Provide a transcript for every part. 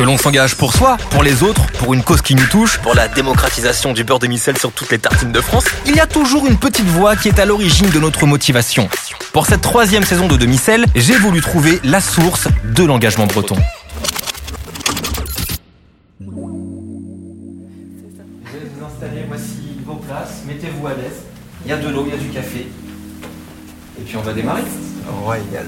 Que l'on s'engage pour soi, pour les autres, pour une cause qui nous touche, pour la démocratisation du beurre de micelle sur toutes les tartines de France, il y a toujours une petite voix qui est à l'origine de notre motivation. Pour cette troisième saison de Demi-Sel, j'ai voulu trouver la source de l'engagement breton. Vous allez vous installer, voici vos places, mettez-vous à l'aise. Il y a de l'eau, il y a du café. Et puis on va démarrer. Royal.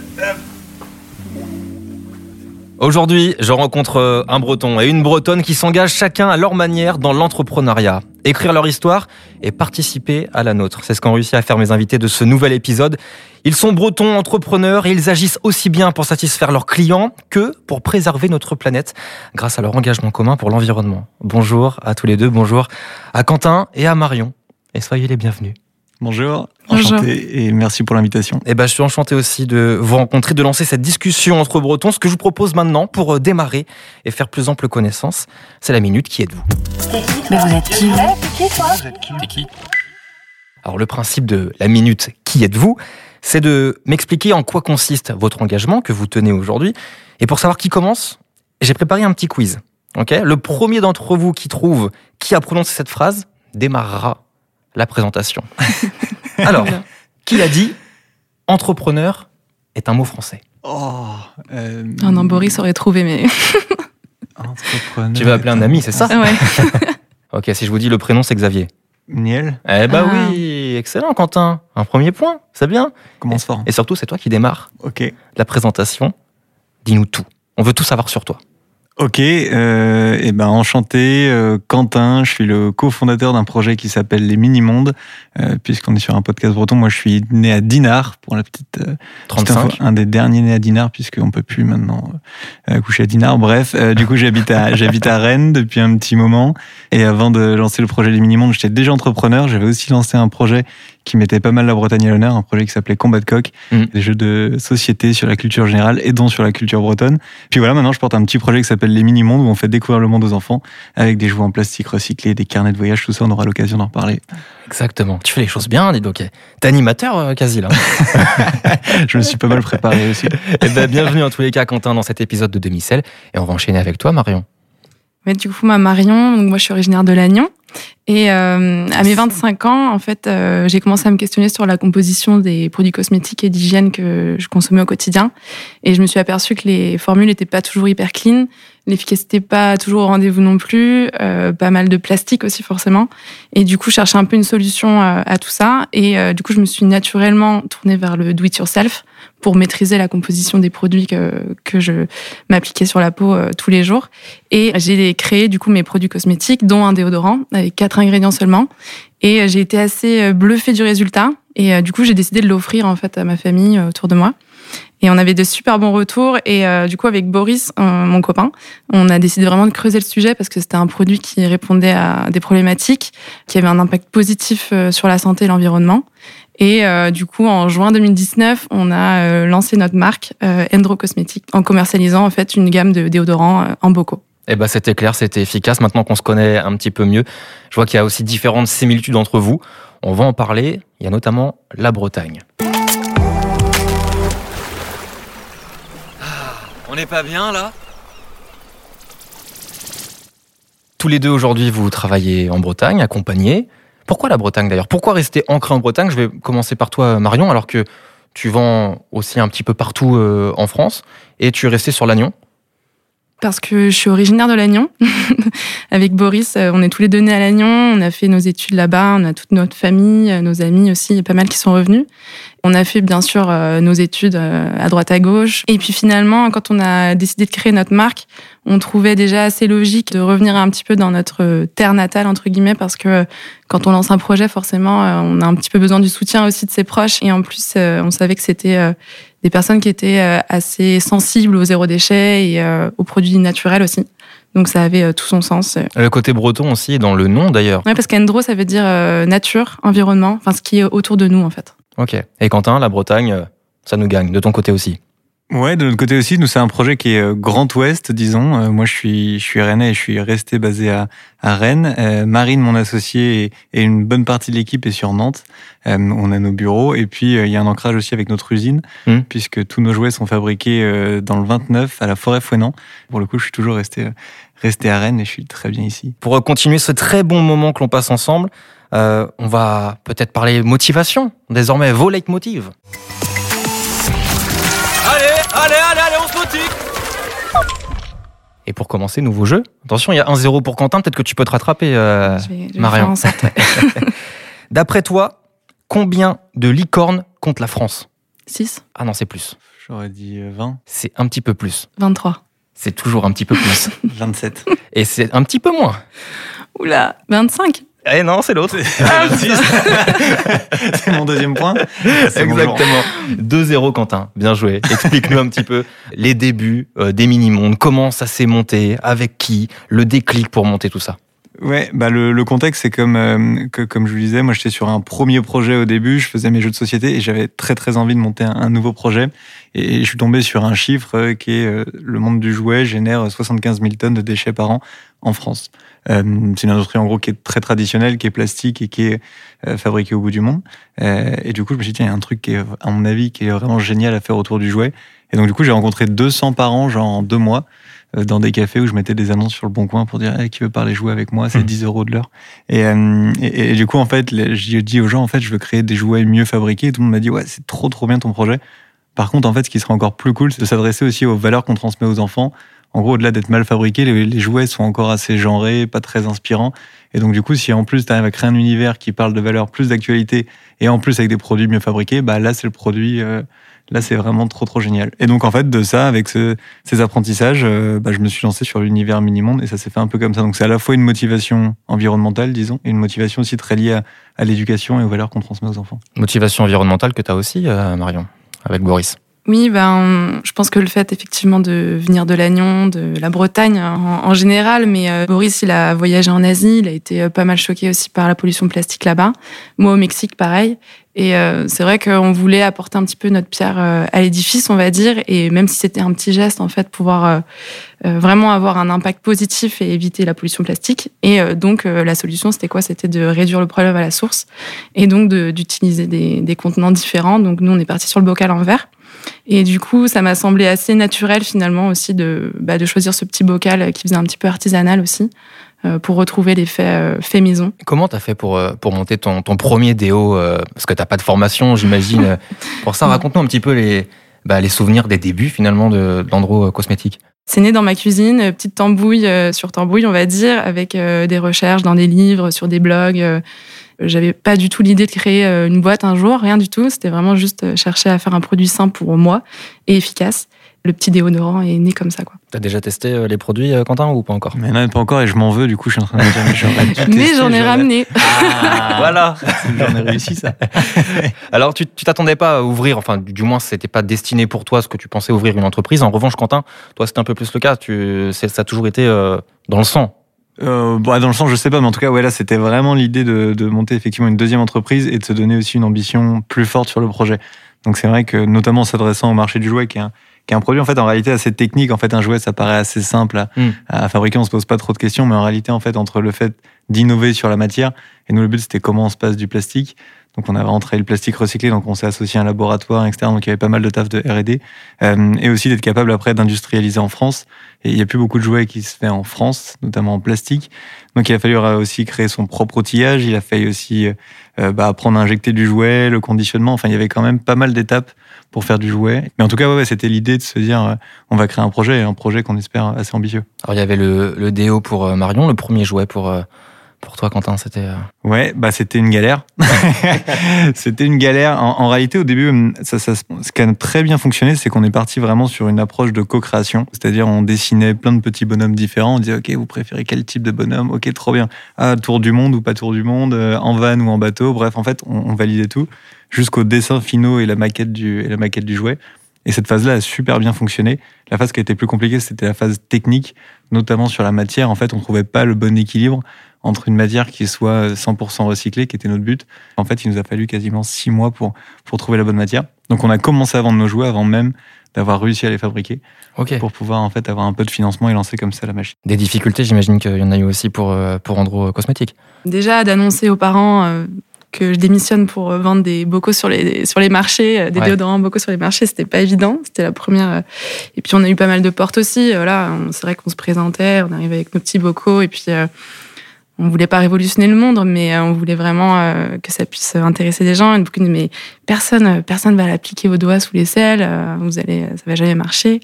Aujourd'hui, je rencontre euh, un breton et une bretonne qui s'engagent chacun à leur manière dans l'entrepreneuriat. Écrire leur histoire et participer à la nôtre. C'est ce qu'ont réussi à faire mes invités de ce nouvel épisode. Ils sont bretons entrepreneurs et ils agissent aussi bien pour satisfaire leurs clients que pour préserver notre planète grâce à leur engagement commun pour l'environnement. Bonjour à tous les deux, bonjour à Quentin et à Marion. Et soyez les bienvenus. Bonjour, Bonjour. enchanté et merci pour l'invitation. Eh ben, je suis enchanté aussi de vous rencontrer, de lancer cette discussion entre Bretons. Ce que je vous propose maintenant pour euh, démarrer et faire plus ample connaissance, c'est la minute qui êtes-vous? Mais vous êtes qui? Vous Alors le principe de la minute qui êtes-vous, c'est de m'expliquer en quoi consiste votre engagement que vous tenez aujourd'hui. Et pour savoir qui commence, j'ai préparé un petit quiz. Ok? Le premier d'entre vous qui trouve qui a prononcé cette phrase démarrera la présentation. Alors, qui l'a dit? Entrepreneur est un mot français. Oh, euh, Ah non, Boris aurait trouvé, mais. entrepreneur. Tu vas appeler un ami, c'est ça? Ouais. Ok, si je vous dis le prénom, c'est Xavier. Niel Eh bah Ah. oui, excellent Quentin. Un premier point, c'est bien. commence fort. Et surtout, c'est toi qui démarre Ok. la présentation. Dis-nous tout. On veut tout savoir sur toi. Ok, euh, et ben enchanté, euh, Quentin, je suis le cofondateur d'un projet qui s'appelle Les Mini-Mondes, euh, puisqu'on est sur un podcast breton. Moi, je suis né à Dinard, pour la petite, euh, petite 35. info, un des derniers nés à Dinard, puisqu'on peut plus maintenant euh, coucher à Dinard. Bref, euh, du coup, j'habite à, j'habite à Rennes depuis un petit moment. Et avant de lancer le projet Les Mini-Mondes, j'étais déjà entrepreneur. J'avais aussi lancé un projet qui mettait pas mal la Bretagne à l'honneur, un projet qui s'appelait Combat de coq, Mhm. des jeux de société sur la culture générale et dont sur la culture bretonne. Puis voilà, maintenant je porte un petit projet qui s'appelle Les Mini-Mondes où on fait découvrir le monde aux enfants avec des jouets en plastique recyclés, des carnets de voyage, tout ça, on aura l'occasion d'en reparler. Exactement. Tu fais les choses bien, dis donc. T'es animateur euh, quasi là. Je me suis pas mal préparé aussi. Eh ben, bienvenue en tous les cas, Quentin, dans cet épisode de Demi-Sel. Et on va enchaîner avec toi, Marion. Ouais, du coup, moi, Marion, donc moi, je suis originaire de Lannion. Et euh, à mes 25 ans, en fait, euh, j'ai commencé à me questionner sur la composition des produits cosmétiques et d'hygiène que je consommais au quotidien. Et je me suis aperçue que les formules n'étaient pas toujours hyper clean, l'efficacité pas toujours au rendez-vous non plus, euh, pas mal de plastique aussi forcément. Et du coup, je cherchais un peu une solution euh, à tout ça. Et euh, du coup, je me suis naturellement tournée vers le do-it-yourself pour maîtriser la composition des produits que, que je m'appliquais sur la peau euh, tous les jours. Et j'ai créé du coup mes produits cosmétiques, dont un déodorant avec quatre ingrédients seulement. Et euh, j'ai été assez euh, bluffée du résultat. Et du coup, j'ai décidé de l'offrir en fait à ma famille autour de moi. Et on avait de super bons retours. Et du coup, avec Boris, mon copain, on a décidé vraiment de creuser le sujet parce que c'était un produit qui répondait à des problématiques, qui avait un impact positif sur la santé et l'environnement. Et euh, du coup, en juin 2019, on a euh, lancé notre marque euh, Endro Cosmetics en commercialisant en fait une gamme de déodorants euh, en bocaux. Eh ben, c'était clair, c'était efficace. Maintenant qu'on se connaît un petit peu mieux, je vois qu'il y a aussi différentes similitudes entre vous. On va en parler. Il y a notamment la Bretagne. On n'est pas bien là? Tous les deux aujourd'hui, vous travaillez en Bretagne, accompagnés. Pourquoi la Bretagne d'ailleurs? Pourquoi rester ancré en Bretagne? Je vais commencer par toi, Marion, alors que tu vends aussi un petit peu partout euh, en France et tu es resté sur l'Agnon. Parce que je suis originaire de Lannion. Avec Boris, euh, on est tous les deux nés à Lannion. On a fait nos études là-bas. On a toute notre famille, euh, nos amis aussi, il y a pas mal qui sont revenus. On a fait bien sûr euh, nos études euh, à droite à gauche. Et puis finalement, quand on a décidé de créer notre marque, on trouvait déjà assez logique de revenir un petit peu dans notre terre natale entre guillemets parce que quand on lance un projet, forcément, euh, on a un petit peu besoin du soutien aussi de ses proches. Et en plus, euh, on savait que c'était euh, des personnes qui étaient euh, assez sensibles au zéro déchet et euh, aux produits naturels aussi. Donc ça avait euh, tout son sens. Le côté breton aussi dans le nom d'ailleurs. Ouais, parce qu'Endro, ça veut dire euh, nature, environnement, enfin ce qui est autour de nous en fait. Ok. Et Quentin, la Bretagne, euh, ça nous gagne. De ton côté aussi. Ouais, de notre côté aussi, nous c'est un projet qui est euh, Grand Ouest, disons. Euh, moi, je suis, je suis rennais et je suis resté basé à, à Rennes. Euh, Marine, mon associé, et, et, une bonne partie de l'équipe est sur Nantes. on a nos bureaux et puis il y a un ancrage aussi avec notre usine, mmh. puisque tous nos jouets sont fabriqués dans le 29 à la forêt Fouenan. Pour le coup, je suis toujours resté, resté à Rennes et je suis très bien ici. Pour continuer ce très bon moment que l'on passe ensemble, on va peut-être parler motivation. Désormais, vos leitmotivs. Allez, allez, allez, on se motive Et pour commencer, nouveau jeu. Attention, il y a 1-0 pour Quentin, peut-être que tu peux te rattraper, euh, Marion. D'après toi, combien de licornes compte la France? 6. Ah non, c'est plus. J'aurais dit 20. Euh, c'est un petit peu plus. 23. C'est toujours un petit peu plus. 27. Et c'est un petit peu moins. Oula, 25. Eh non, c'est l'autre. c'est mon deuxième point. Exactement. 2-0 Quentin, bien joué. Explique-nous un petit peu les débuts euh, des mini-mondes, comment ça s'est monté, avec qui, le déclic pour monter tout ça? Ouais, bah le, le contexte c'est comme euh, que, comme je vous disais, moi j'étais sur un premier projet au début, je faisais mes jeux de société et j'avais très très envie de monter un, nouveau projet et, je suis tombé sur un chiffre euh, qui est le monde du jouet génère 75 000 tonnes de déchets par an en France. Euh, c'est une industrie en gros qui est très traditionnelle, qui est plastique et qui est euh, fabriquée au bout du monde. Euh, et du coup, je me suis dit, tiens, il y a un truc qui est, à mon avis, qui est vraiment génial à faire autour du jouet. Et donc, du coup, j'ai rencontré 200 parents, genre en deux mois, dans des cafés où je mettais des annonces sur le bon coin pour dire qui veut parler jouer avec moi, c'est 10 mmh. euros de l'heure. Et, et, du coup, en fait, j'ai dit aux gens, en fait, je veux créer des jouets mieux fabriqués. Et tout le monde m'a dit, ouais, c'est trop, trop bien ton projet. Par contre, en fait, ce qui serait encore plus cool, c'est de s'adresser aussi aux valeurs qu'on transmet aux enfants en gros, au-delà d'être mal fabriqués, les, jouets sont encore assez genrés, pas très inspirants. Et donc, du coup, si en plus tu arrives à créer un univers qui parle de valeurs plus d'actualité et en plus avec des produits mieux fabriqués, bah là, c'est le produit. Euh, là, c'est vraiment trop, trop génial. Et donc, en fait, de ça, avec ces apprentissages, euh, bah, je me suis lancé sur l'univers mini-monde et ça s'est fait un peu comme ça. Donc, c'est à la fois une motivation environnementale, disons, et une motivation aussi très liée à, l'éducation et aux valeurs qu'on transmet aux enfants. Motivation environnementale que tu as aussi, euh, Marion, avec Boris. Oui, ben, je pense que le fait effectivement de venir de Lannion, de la Bretagne en, général, mais euh, Boris, il a voyagé en Asie, il a été euh, pas mal choqué aussi par la pollution plastique là-bas. Moi, au Mexique, pareil. Et euh, c'est vrai qu'on voulait apporter un petit peu notre pierre à l'édifice, on va dire, et même si c'était un petit geste, en fait, pouvoir vraiment avoir un impact positif et éviter la pollution plastique. Et donc, la solution, c'était quoi? C'était de réduire le problème à la source et donc d'utiliser des, des contenants différents. Donc, nous, on est parti sur le bocal en verre. Et du coup, ça m'a semblé assez naturel finalement aussi de, bah, de choisir ce petit bocal qui faisait un petit peu artisanal aussi euh, pour retrouver l'effet euh, fait maison. Comment tu as fait pour, euh, pour monter ton, ton premier déo Parce que tu pas de formation, j'imagine. pour ça, raconte-nous un petit peu les, bah, les souvenirs des débuts finalement de, de Cosmétique. C'est né dans ma cuisine, petite tambouille sur tambouille, on va dire, avec des recherches dans des livres, sur des blogs. J'avais pas du tout l'idée de créer euh, une boîte un jour, rien du tout. C'était vraiment juste euh, chercher à faire un produit simple pour moi et efficace. Le petit déodorant est né comme ça, quoi. T'as déjà testé euh, les produits, Quentin, ou pas encore? Mais non, pas encore, et je m'en veux, du coup, je suis en train de dire, mais, mais j'en ai ramené. Ah, voilà J'en ai réussi, ça. Alors, tu t'attendais pas à ouvrir, enfin, du moins, c'était pas destiné pour toi ce que tu pensais ouvrir une entreprise. En revanche, Quentin, toi, c'était un peu plus le cas. Tu, ça a toujours été dans le sang euh, bah, dans le sens, je sais pas, mais en tout cas, ouais, là, c'était vraiment l'idée de, de, monter effectivement une deuxième entreprise et de se donner aussi une ambition plus forte sur le projet. Donc c'est vrai que, notamment en s'adressant au marché du jouet, qui est, un, qui est un produit en fait en réalité assez technique. En fait, un jouet, ça paraît assez simple à, hmm. à fabriquer, on se pose pas trop de questions, mais en réalité, en fait, entre le fait d'innover sur la matière et nous, le but, c'était comment on se passe du plastique donc on a rentré le plastique recyclé, donc on s'est associé à un laboratoire, etc. Donc il y avait pas mal de taf de R&D euh, et aussi d'être capable après d'industrialiser en France. Et il y a plus beaucoup de jouets qui se fait en France, notamment en plastique. Donc il a fallu aussi créer son propre outillage. Il a fallu aussi euh, bah, apprendre à injecter du jouet, le conditionnement. Enfin il y avait quand même pas mal d'étapes pour faire du jouet. Mais en tout cas, ouais, c'était l'idée de se dire, euh, on va créer un projet, un projet qu'on espère assez ambitieux. Alors il y avait le, le déo pour Marion, le premier jouet pour pour toi, Quentin, c'était. Euh, ouais, bah c'était une galère. c'était une galère. En, réalité, au début, ça, ce qui a très bien fonctionné, c'est qu'on est parti vraiment sur une approche de co-création. C'est-à-dire, on dessinait plein de petits bonhommes différents. On disait, OK, vous préférez quel type de bonhomme? OK, trop bien. Ah, tour du monde ou pas tour du monde, euh, en van ou en bateau. Bref, en fait, on, validait tout jusqu'au dessin finaux et la maquette du, la maquette du jouet. Et cette phase-là a super bien fonctionné. La phase qui a été plus compliquée, c'était la phase technique, notamment sur la matière. En fait, on trouvait pas le bon équilibre entre une matière qui soit 100% recyclée, qui était notre but. En fait, il nous a fallu quasiment six mois pour, pour trouver la bonne matière. Donc on a commencé à vendre nos jouets avant même d'avoir réussi à les fabriquer pour pouvoir en fait avoir un peu de financement et lancer comme ça la machine. Des difficultés, j'imagine qu'il y en a eu aussi pour, euh, pour Andro Cosmétiques. Déjà, d'annoncer aux parents euh, que je démissionne pour euh, vendre des bocaux sur les, sur les marchés, euh, des Ouais. déodorants bocaux sur les marchés, c'était pas évident. C'était la première. euh, Et puis, on a eu pas mal de portes aussi. Euh, Là, c'est vrai qu'on se présentait, on arrivait avec nos petits bocaux et puis. euh, on voulait pas révolutionner le monde, mais euh, on voulait vraiment euh, que ça puisse intéresser des gens. Et beaucoup mais personne, euh, personne va l'appliquer au doigt sous les selles. euh, Vous allez, ça va jamais marcher.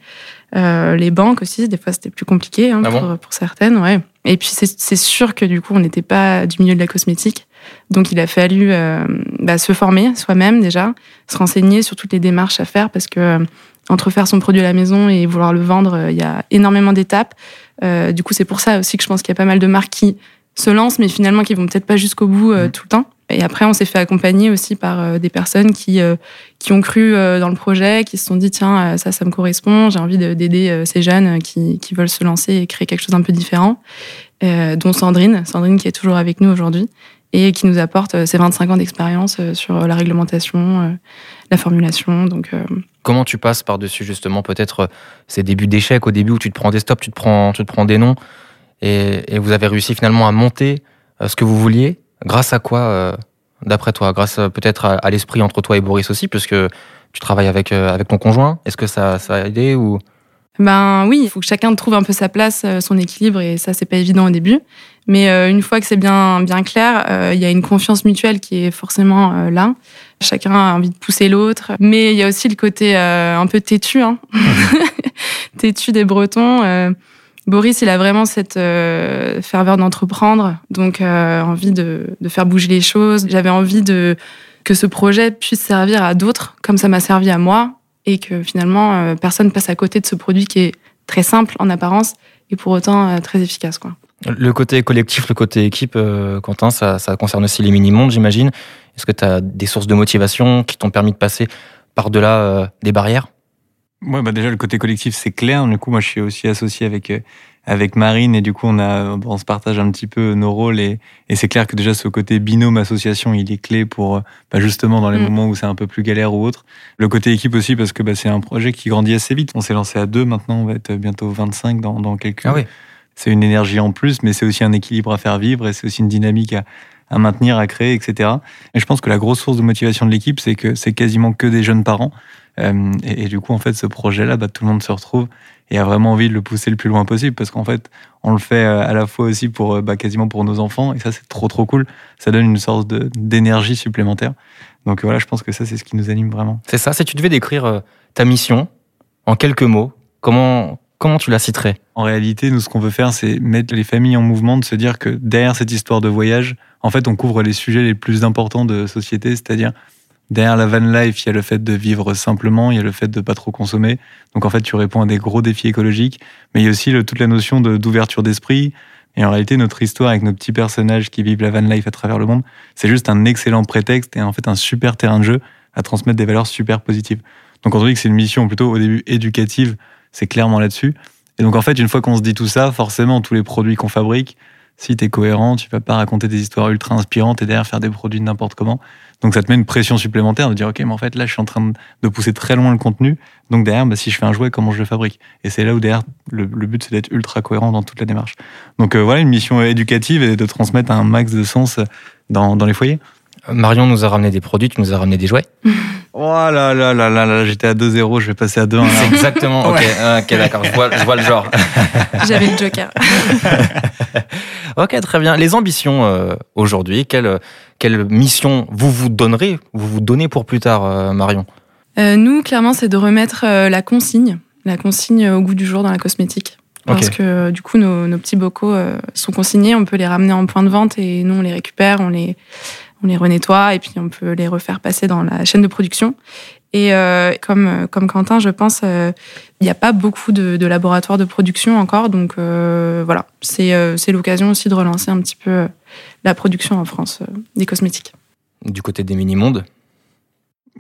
Euh, les banques aussi, des fois c'était plus compliqué hein, Ah bon pour, certaines, ouais. Et puis c'est sûr que du coup on n'était pas du milieu de la cosmétique, donc il a fallu bah, se former soi-même déjà, se renseigner sur toutes les démarches à faire parce que entre faire son produit à la maison et vouloir le vendre, il y a énormément d'étapes. Du coup c'est pour ça aussi que je pense qu'il y a pas mal de marques qui se lancent, mais finalement qui vont peut-être pas jusqu'au bout euh, tout le temps. Et après on s'est fait accompagner aussi par euh, des personnes qui euh, qui ont cru dans le projet, qui se sont dit tiens ça ça me correspond, j'ai envie de- d'aider ces jeunes qui, qui veulent se lancer et créer quelque chose d'un peu différent, dont Sandrine, Sandrine qui est toujours avec nous aujourd'hui et qui nous apporte ses 25 ans d'expérience sur la réglementation, la formulation. Donc Comment tu passes par-dessus justement peut-être ces débuts d'échecs au début où tu te prends des stops, tu te prends, tu te prends des noms et, et vous avez réussi finalement à monter euh, ce que vous vouliez grâce à quoi euh, d'après toi? Grâce euh, peut-être à, à l'esprit entre toi et Boris aussi puisque tu travailles avec, avec ton conjoint. Est-ce que ça, ça a aidé ou? Ben oui, il faut que chacun trouve un peu sa place, son équilibre, et ça, c'est pas évident au début. Mais euh, une fois que c'est bien, bien clair, euh, il y a une confiance mutuelle qui est forcément euh, là. Chacun a envie de pousser l'autre. Mais il y a aussi le côté euh, un peu têtu, hein. têtu des Bretons. Boris, il a vraiment cette euh, ferveur d'entreprendre, donc euh, envie de, faire bouger les choses. J'avais envie que ce projet puisse servir à d'autres, comme ça m'a servi à moi, et que finalement euh, personne passe à côté de ce produit qui est très simple en apparence et pour autant très efficace. Quoi. le côté collectif, le côté équipe, Quentin, ça, ça concerne aussi les mini-mondes, j'imagine. Est-ce que tu as des sources de motivation qui t'ont permis de passer par-delà des barrières? Ouais, bah déjà le côté collectif c'est clair. Du coup, moi je suis aussi associé avec euh, avec Marine et du coup on a on se partage un petit peu nos rôles et, et c'est clair que déjà ce côté binôme association il est clé pour euh, bah, justement dans les Mm. moments où c'est un peu plus galère ou autre. Le côté équipe aussi parce que bah, c'est un projet qui grandit assez vite. On s'est lancé à deux maintenant, on va être bientôt 25 dans dans quelques. Ah oui. C'est une énergie en plus, mais c'est aussi un équilibre à faire vivre et c'est aussi une dynamique à à maintenir, à créer, etc. Et je pense que la grosse source de motivation de l'équipe, c'est que c'est quasiment que des jeunes parents. Euh, et, et du coup, en fait, ce projet-là, bah, tout le monde se retrouve et a vraiment envie de le pousser le plus loin possible parce qu'en fait, on le fait euh, à la fois aussi pour euh, bah, quasiment pour nos enfants et ça, c'est trop trop cool. Ça donne une sorte d'énergie supplémentaire. Donc voilà, je pense que ça, c'est ce qui nous anime vraiment. C'est ça, si tu devais décrire ta mission en quelques mots, comment, comment tu la citerais? En réalité, nous, ce qu'on veut faire, c'est mettre les familles en mouvement, de se dire que derrière cette histoire de voyage, en fait, on couvre les sujets les plus importants de société, c'est-à-dire derrière la van life, il y a le fait de vivre simplement, il y a le fait de pas trop consommer. Donc en fait, tu réponds à des gros défis écologiques, mais il y a aussi toute la notion d'ouverture d'esprit. Et en réalité, notre histoire avec nos petits personnages qui vivent la van life à travers le monde, c'est juste un excellent prétexte et en fait un super terrain de jeu à transmettre des valeurs super positives. Donc on dit que c'est une mission plutôt au début éducative, c'est clairement là-dessus. Et donc en fait, une fois qu'on se dit tout ça, forcément, tous les produits qu'on fabrique, si tu es cohérent, tu vas pas raconter des histoires ultra inspirantes et derrière faire des produits de n'importe comment. Donc ça te met une pression supplémentaire de dire ok, mais en fait là, je suis en train de pousser très loin le contenu. Donc derrière, bah, si je fais un jouet, comment je le fabrique? Et c'est là où derrière, le, le but c'est d'être ultra cohérent dans toute la démarche. Donc euh, voilà, une mission éducative et de transmettre un max de sens dans, dans les foyers. Euh, Marion nous a ramené des produits, tu nous as ramené des jouets. Oh là là là là là, j'étais à 2-0, je vais passer à 2-1. là. C'est exactement. Ok, ok, d'accord, je vois, je vois le genre. J'avais le joker. Ok, très bien. Les ambitions euh, aujourd'hui, quelle, quelle mission vous vous donnerez, vous vous donnez pour plus tard, euh, Marion? Euh, nous, clairement, c'est de remettre euh, la consigne, la consigne au goût du jour dans la cosmétique. Parce que euh, du coup, nos, nos petits bocaux euh, sont consignés, on peut les ramener en point de vente et nous, on les récupère, on les, on les renettoie et puis on peut les refaire passer dans la chaîne de production. Et euh, comme, euh, comme Quentin, je pense, euh, il n'y a pas beaucoup de, laboratoires de production encore. Donc voilà, c'est l'occasion aussi de relancer un petit peu la production en France des cosmétiques. Du côté des mini-mondes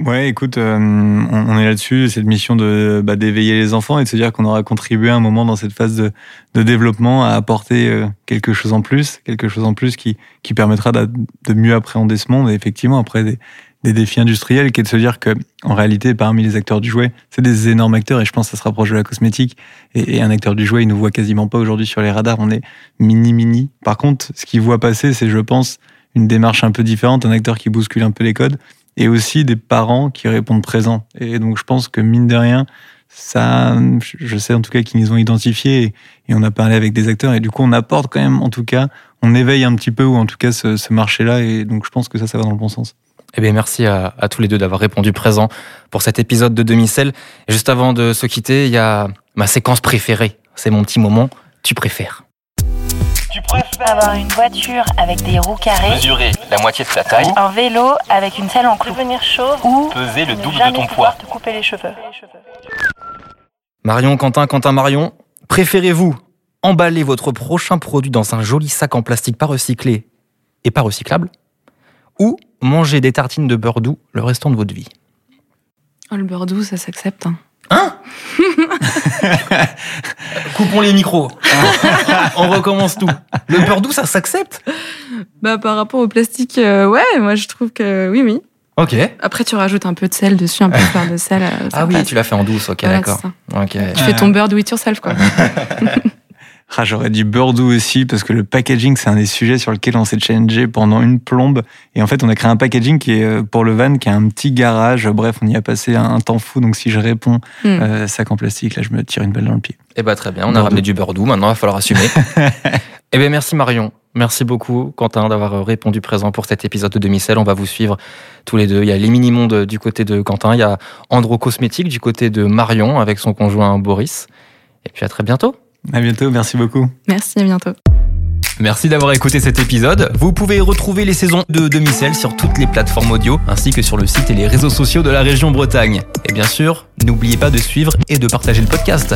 Ouais, écoute, euh, on, est là-dessus, cette mission de bah, d'éveiller les enfants et de se dire qu'on aura contribué à un moment dans cette phase de, de développement à apporter euh, quelque chose en plus, quelque chose en plus qui, qui permettra de, de mieux appréhender ce monde. Et effectivement après des, des défis industriels qui est de se dire que en réalité parmi les acteurs du jouet c'est des énormes acteurs et je pense que ça se rapproche de la cosmétique. Et, et un acteur du jouet il nous voit quasiment pas aujourd'hui sur les radars. On est mini mini. Par contre ce qu'il voit passer c'est je pense une démarche un peu différente un acteur qui bouscule un peu les codes et aussi des parents qui répondent présents et donc je pense que mine de rien ça je sais en tout cas qu'ils nous ont identifiés et, on a parlé avec des acteurs et du coup on apporte quand même en tout cas on éveille un petit peu ou en tout cas ce, ce marché là et donc je pense que ça ça va dans le bon sens Eh bien, merci à, tous les deux d'avoir répondu présent pour cet épisode de Demi-Sel. Juste avant de se quitter, il y a ma séquence préférée. C'est mon petit moment. Tu préfères Tu préfères Avoir une voiture avec des roues carrées, mesurer la moitié de ta taille, un vélo avec une selle en clou devenir chauve ou peser le double de ton pouvoir poids. te couper les cheveux. Marion, Quentin, Quentin, Marion, préférez-vous emballer votre prochain produit dans un joli sac en plastique pas recyclé et pas recyclable ou manger des tartines de beurre doux le restant de votre vie? Oh, le beurre doux, ça s'accepte. hein? Coupons les micros. On recommence tout. Le beurre doux, ça s'accepte Bah, par rapport au plastique, euh, ouais, moi je trouve que oui, oui. Ok. Après, tu rajoutes un peu de sel dessus, un peu de fleur de sel. euh, Ah oui, passe. tu l'as fait en douce, ok, Voilà, d'accord. Ok. Tu fais ton beurre do it yourself, quoi. Ah, j'aurais dit beurre doux aussi parce que le packaging c'est un des sujets sur lequel on s'est challengé pendant une plombe et en fait on a créé un packaging qui est euh, pour le van qui a un petit garage bref on y a passé un, temps fou donc si je réponds Hmm. euh, sac en plastique là je me tire une balle dans le pied Eh ben très bien, on a ramené du beurre doux, maintenant il va falloir assumer. eh bien merci Marion, merci beaucoup Quentin d'avoir répondu présent pour cet épisode de Demi-Sel. On va vous suivre tous les deux. Il y a les mini-mondes du côté de Quentin, il y a Andro Cosmétique du côté de Marion avec son conjoint Boris. Et puis à très bientôt. À bientôt merci beaucoup Merci, à bientôt. Merci d'avoir écouté cet épisode. Vous pouvez retrouver les saisons de Demi-Sel sur toutes les plateformes audio ainsi que sur le site et les réseaux sociaux de la région Bretagne. Et bien sûr, n'oubliez pas de suivre et de partager le podcast.